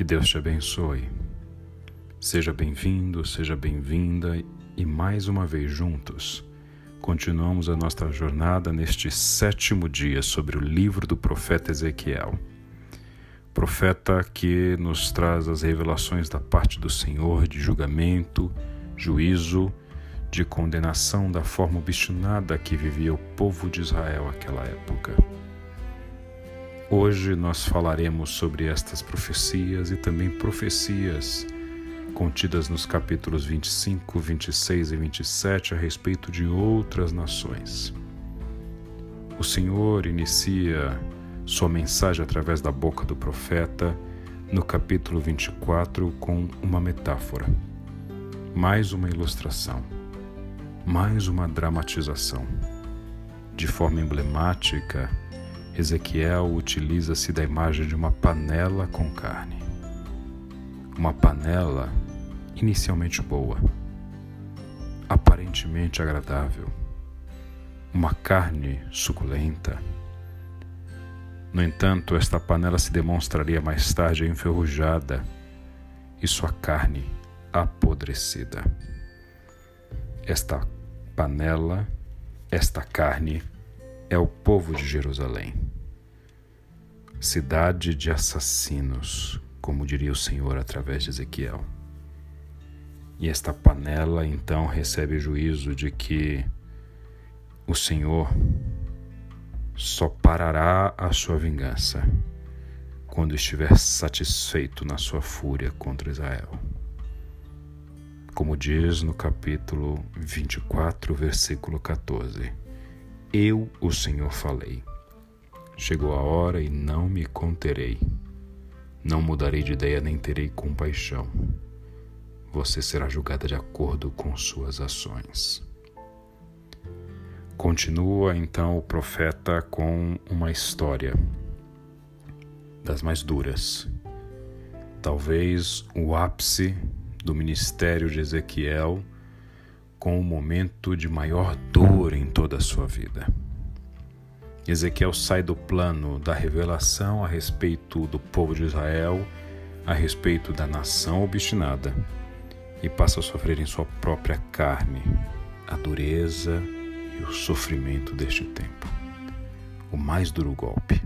Que Deus te abençoe. Seja bem-vindo, seja bem-vinda e mais uma vez juntos continuamos a nossa jornada neste sétimo dia sobre o livro do profeta Ezequiel. Profeta que nos traz as revelações da parte do Senhor de julgamento, juízo, de condenação da forma obstinada que vivia o povo de Israel naquela época. Hoje nós falaremos sobre estas profecias e também profecias contidas nos capítulos 25, 26 e 27 a respeito de outras nações. O Senhor inicia sua mensagem através da boca do profeta no capítulo 24 com uma metáfora, mais uma ilustração, mais uma dramatização. De forma emblemática, Ezequiel utiliza-se da imagem de uma panela com carne. Uma panela inicialmente boa, aparentemente agradável, uma carne suculenta. No entanto, esta panela se demonstraria mais tarde enferrujada e sua carne apodrecida. Esta panela, esta carne, é o povo de Jerusalém. Cidade de assassinos, como diria o Senhor através de Ezequiel. E esta panela então recebe juízo de que o Senhor só parará a sua vingança quando estiver satisfeito na sua fúria contra Israel. Como diz no capítulo 24, versículo 14: Eu, o Senhor, falei. Chegou a hora e não me conterei. Não mudarei de ideia nem terei compaixão. Você será julgada de acordo com suas ações. Continua então o profeta com uma história das mais duras. Talvez o ápice do ministério de Ezequiel com o momento de maior dor em toda a sua vida. Ezequiel sai do plano da revelação a respeito do povo de Israel, a respeito da nação obstinada, e passa a sofrer em sua própria carne a dureza e o sofrimento deste tempo. O mais duro golpe.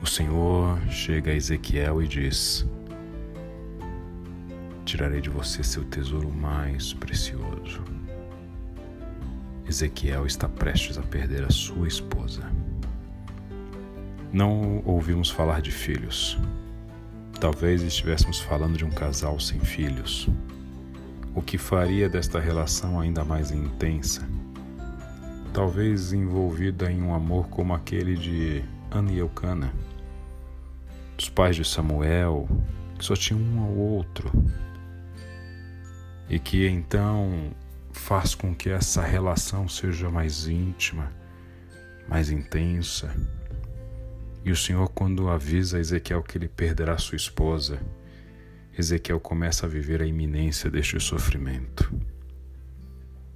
O Senhor chega a Ezequiel e diz: Tirarei de você seu tesouro mais precioso. Ezequiel está prestes a perder a sua esposa. Não ouvimos falar de filhos. Talvez estivéssemos falando de um casal sem filhos, o que faria desta relação ainda mais intensa. Talvez envolvida em um amor como aquele de Ana e Eucana, dos pais de Samuel, que só tinham um ao outro, e que então faz com que essa relação seja mais íntima, mais intensa. E o Senhor, quando avisa Ezequiel que ele perderá sua esposa, Ezequiel começa a viver a iminência deste sofrimento.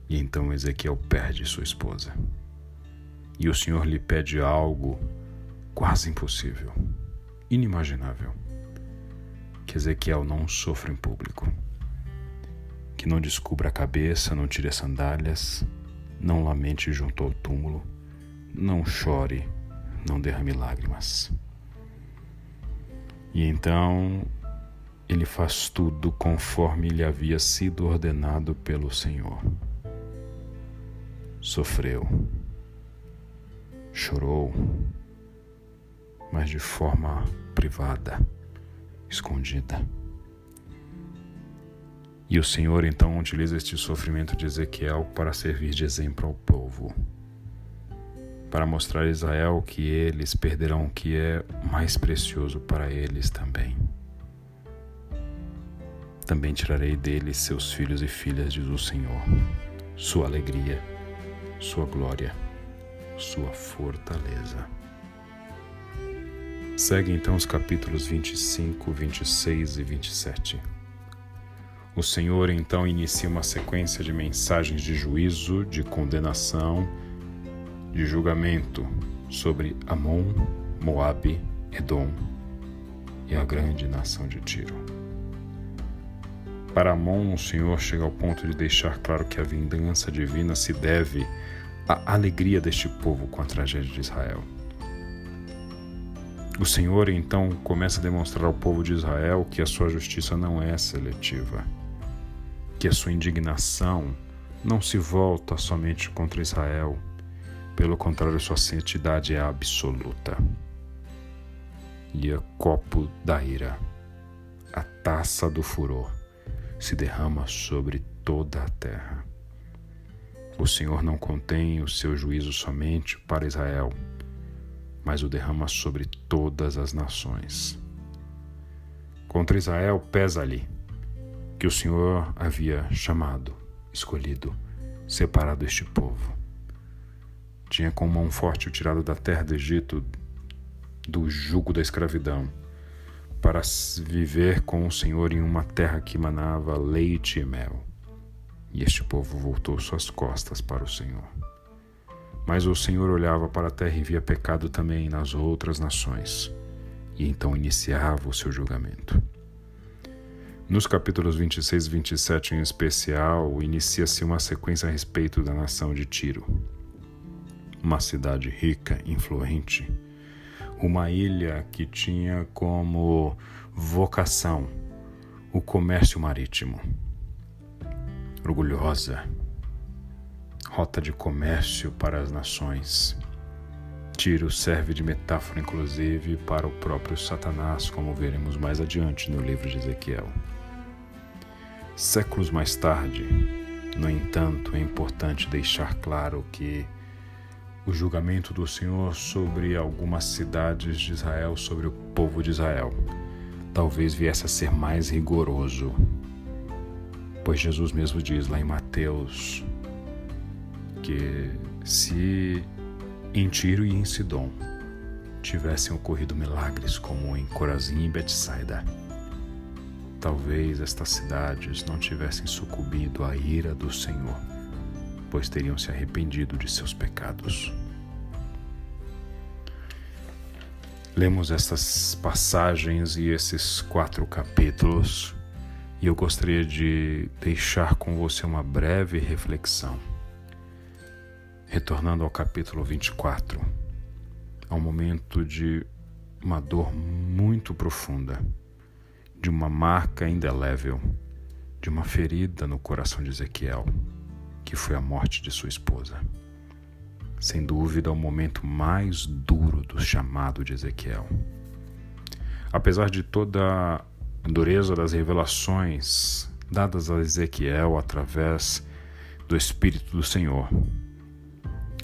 E então Ezequiel perde sua esposa. E o Senhor lhe pede algo quase impossível, inimaginável: que Ezequiel não sofra em público que não descubra a cabeça, não tire as sandálias, não lamente junto ao túmulo, não chore, não derrame lágrimas. E então ele faz tudo conforme lhe havia sido ordenado pelo Senhor. Sofreu, chorou, mas de forma privada, escondida. E o Senhor então utiliza este sofrimento de Ezequiel para servir de exemplo ao povo, para mostrar a Israel que eles perderão o que é mais precioso para eles também. Também tirarei deles seus filhos e filhas, diz o Senhor, sua alegria, sua glória, sua fortaleza. Segue então os capítulos 25, 26 e 27. O Senhor então inicia uma sequência de mensagens de juízo, de condenação, de julgamento sobre Amon, Moabe, Edom e a grande nação de Tiro. Para Amon, o Senhor chega ao ponto de deixar claro que a vingança divina se deve à alegria deste povo com a tragédia de Israel. O Senhor então começa a demonstrar ao povo de Israel que a sua justiça não é seletiva, que a sua indignação não se volta somente contra Israel, pelo contrário, sua santidade é absoluta. E o copo da ira, a taça do furor, se derrama sobre toda a terra. O Senhor não contém o seu juízo somente para Israel, mas o derrama sobre todas as nações. Contra Israel pesa-lhe que o Senhor havia chamado, escolhido, separado este povo. Tinha com mão forte o tirado da terra do Egito, do jugo da escravidão, para viver com o Senhor em uma terra que manava leite e mel. E este povo voltou suas costas para o Senhor. Mas o Senhor olhava para a terra e via pecado também nas outras nações, e então iniciava o seu julgamento. Nos capítulos 26 e 27 em especial, inicia-se uma sequência a respeito da nação de Tiro. Uma cidade rica, influente, uma ilha que tinha como vocação o comércio marítimo. Orgulhosa, rota de comércio para as nações. Tiro serve de metáfora, inclusive, para o próprio Satanás, como veremos mais adiante no livro de Ezequiel. Séculos mais tarde, no entanto, é importante deixar claro que o julgamento do Senhor sobre algumas cidades de Israel, sobre o povo de Israel, talvez viesse a ser mais rigoroso. Pois Jesus mesmo diz lá em Mateus que se em Tiro e em Sidom tivessem ocorrido milagres como em Corazim e Betsaida, talvez estas cidades não tivessem sucumbido à ira do Senhor, pois teriam se arrependido de seus pecados. Lemos estas passagens e esses quatro capítulos e eu gostaria de deixar com você uma breve reflexão. Retornando ao capítulo 24, ao momento de uma dor muito profunda, de uma marca indelével, de uma ferida no coração de Ezequiel, que foi a morte de sua esposa. Sem dúvida, o momento mais duro do chamado de Ezequiel. Apesar de toda a dureza das revelações dadas a Ezequiel através do Espírito do Senhor,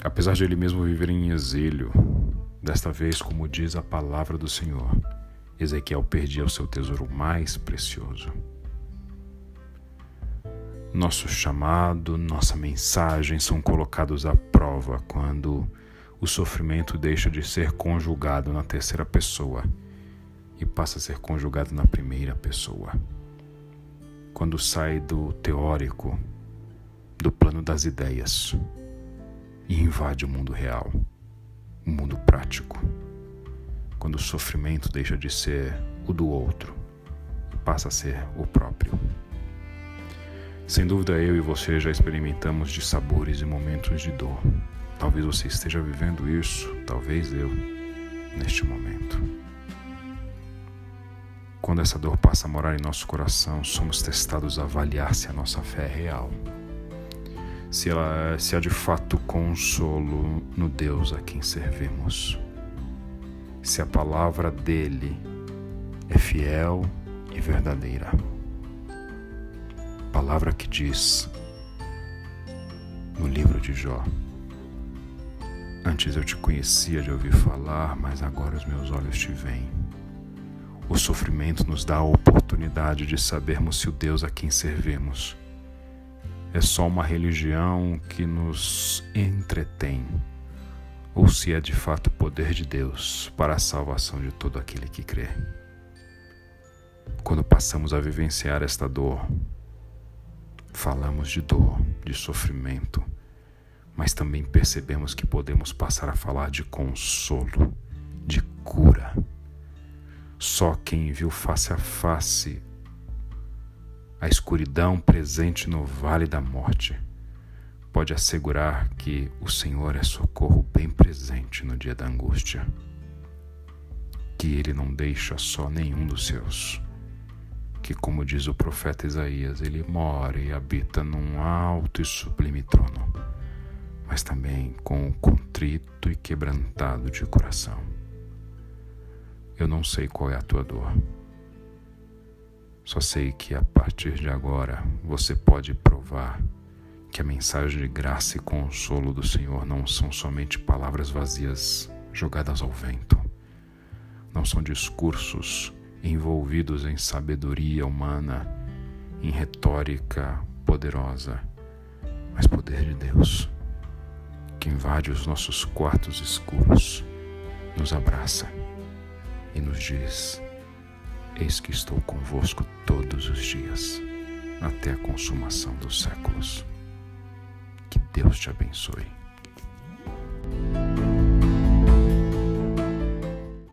Apesar de ele mesmo viver em exílio, desta vez, como diz a palavra do Senhor, Ezequiel perdia o seu tesouro mais precioso. Nosso chamado, nossa mensagem são colocados à prova quando o sofrimento deixa de ser conjugado na terceira pessoa e passa a ser conjugado na primeira pessoa. Quando sai do teórico, do plano das ideias e invade o mundo real, o mundo prático. Quando o sofrimento deixa de ser o do outro e passa a ser o próprio. Sem dúvida, eu e você já experimentamos de sabores e momentos de dor. Talvez você esteja vivendo isso, talvez eu, neste momento. Quando essa dor passa a morar em nosso coração, somos testados a avaliar se a nossa fé é real se, ela, se há de fato consolo no Deus a quem servimos, se a palavra dele é fiel e verdadeira. Palavra que diz no livro de Jó: Antes eu te conhecia de ouvir falar, mas agora os meus olhos te veem. O sofrimento nos dá a oportunidade de sabermos se o Deus a quem servimos é só uma religião que nos entretém, ou se é de fato o poder de Deus para a salvação de todo aquele que crê. Quando passamos a vivenciar esta dor, falamos de dor, de sofrimento, mas também percebemos que podemos passar a falar de consolo, de cura. Só quem viu face a face a escuridão presente no vale da morte pode assegurar que o Senhor é socorro bem presente no dia da angústia, que Ele não deixa só nenhum dos seus, que, como diz o profeta Isaías, Ele mora e habita num alto e sublime trono, mas também com o contrito e quebrantado de coração. Eu não sei qual é a tua dor. Só sei que a partir de agora você pode provar que a mensagem de graça e consolo do Senhor não são somente palavras vazias jogadas ao vento, não são discursos envolvidos em sabedoria humana, em retórica poderosa, mas poder de Deus, que invade os nossos quartos escuros, nos abraça e nos diz: Eis que estou convosco todos os dias, até a consumação dos séculos. Deus te abençoe.